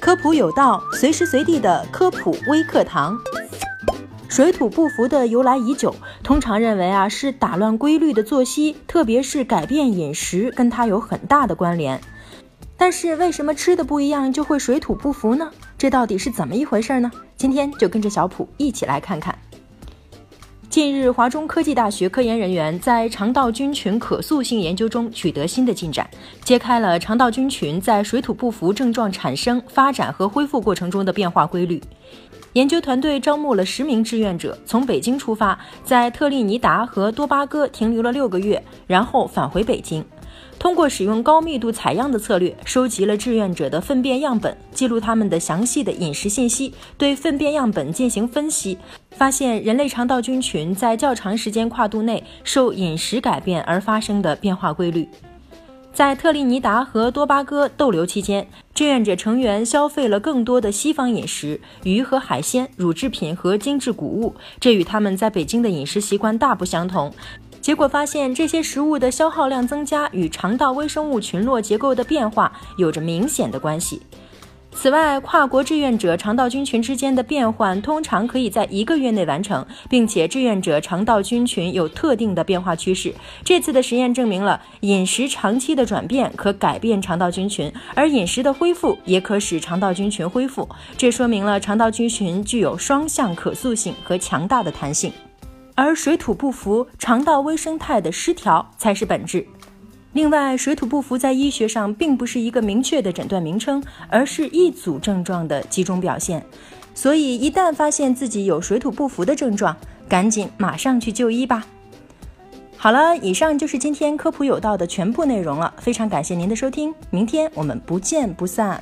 科普有道，随时随地的科普微课堂。水土不服的由来已久，通常认为啊是打乱规律的作息，特别是改变饮食，跟它有很大的关联。但是为什么吃的不一样就会水土不服呢？这到底是怎么一回事呢？今天就跟着小普一起来看看。近日，华中科技大学科研人员在肠道菌群可塑性研究中取得新的进展，揭开了肠道菌群在水土不服症状产生、发展和恢复过程中的变化规律。研究团队招募了十名志愿者，从北京出发，在特立尼达和多巴哥停留了六个月，然后返回北京。通过使用高密度采样的策略，收集了志愿者的粪便样本，记录他们的详细的饮食信息，对粪便样本进行分析，发现人类肠道菌群在较长时间跨度内受饮食改变而发生的变化规律。在特立尼达和多巴哥逗留期间，志愿者成员消费了更多的西方饮食，鱼和海鲜、乳制品和精致谷物，这与他们在北京的饮食习惯大不相同。结果发现，这些食物的消耗量增加与肠道微生物群落结构的变化有着明显的关系。此外，跨国志愿者肠道菌群之间的变换通常可以在一个月内完成，并且志愿者肠道菌群有特定的变化趋势。这次的实验证明了饮食长期的转变可改变肠道菌群，而饮食的恢复也可使肠道菌群恢复。这说明了肠道菌群具有双向可塑性和强大的弹性，而水土不服、肠道微生态的失调才是本质。另外，水土不服在医学上并不是一个明确的诊断名称，而是一组症状的集中表现。所以，一旦发现自己有水土不服的症状，赶紧马上去就医吧。好了，以上就是今天科普有道的全部内容了。非常感谢您的收听，明天我们不见不散。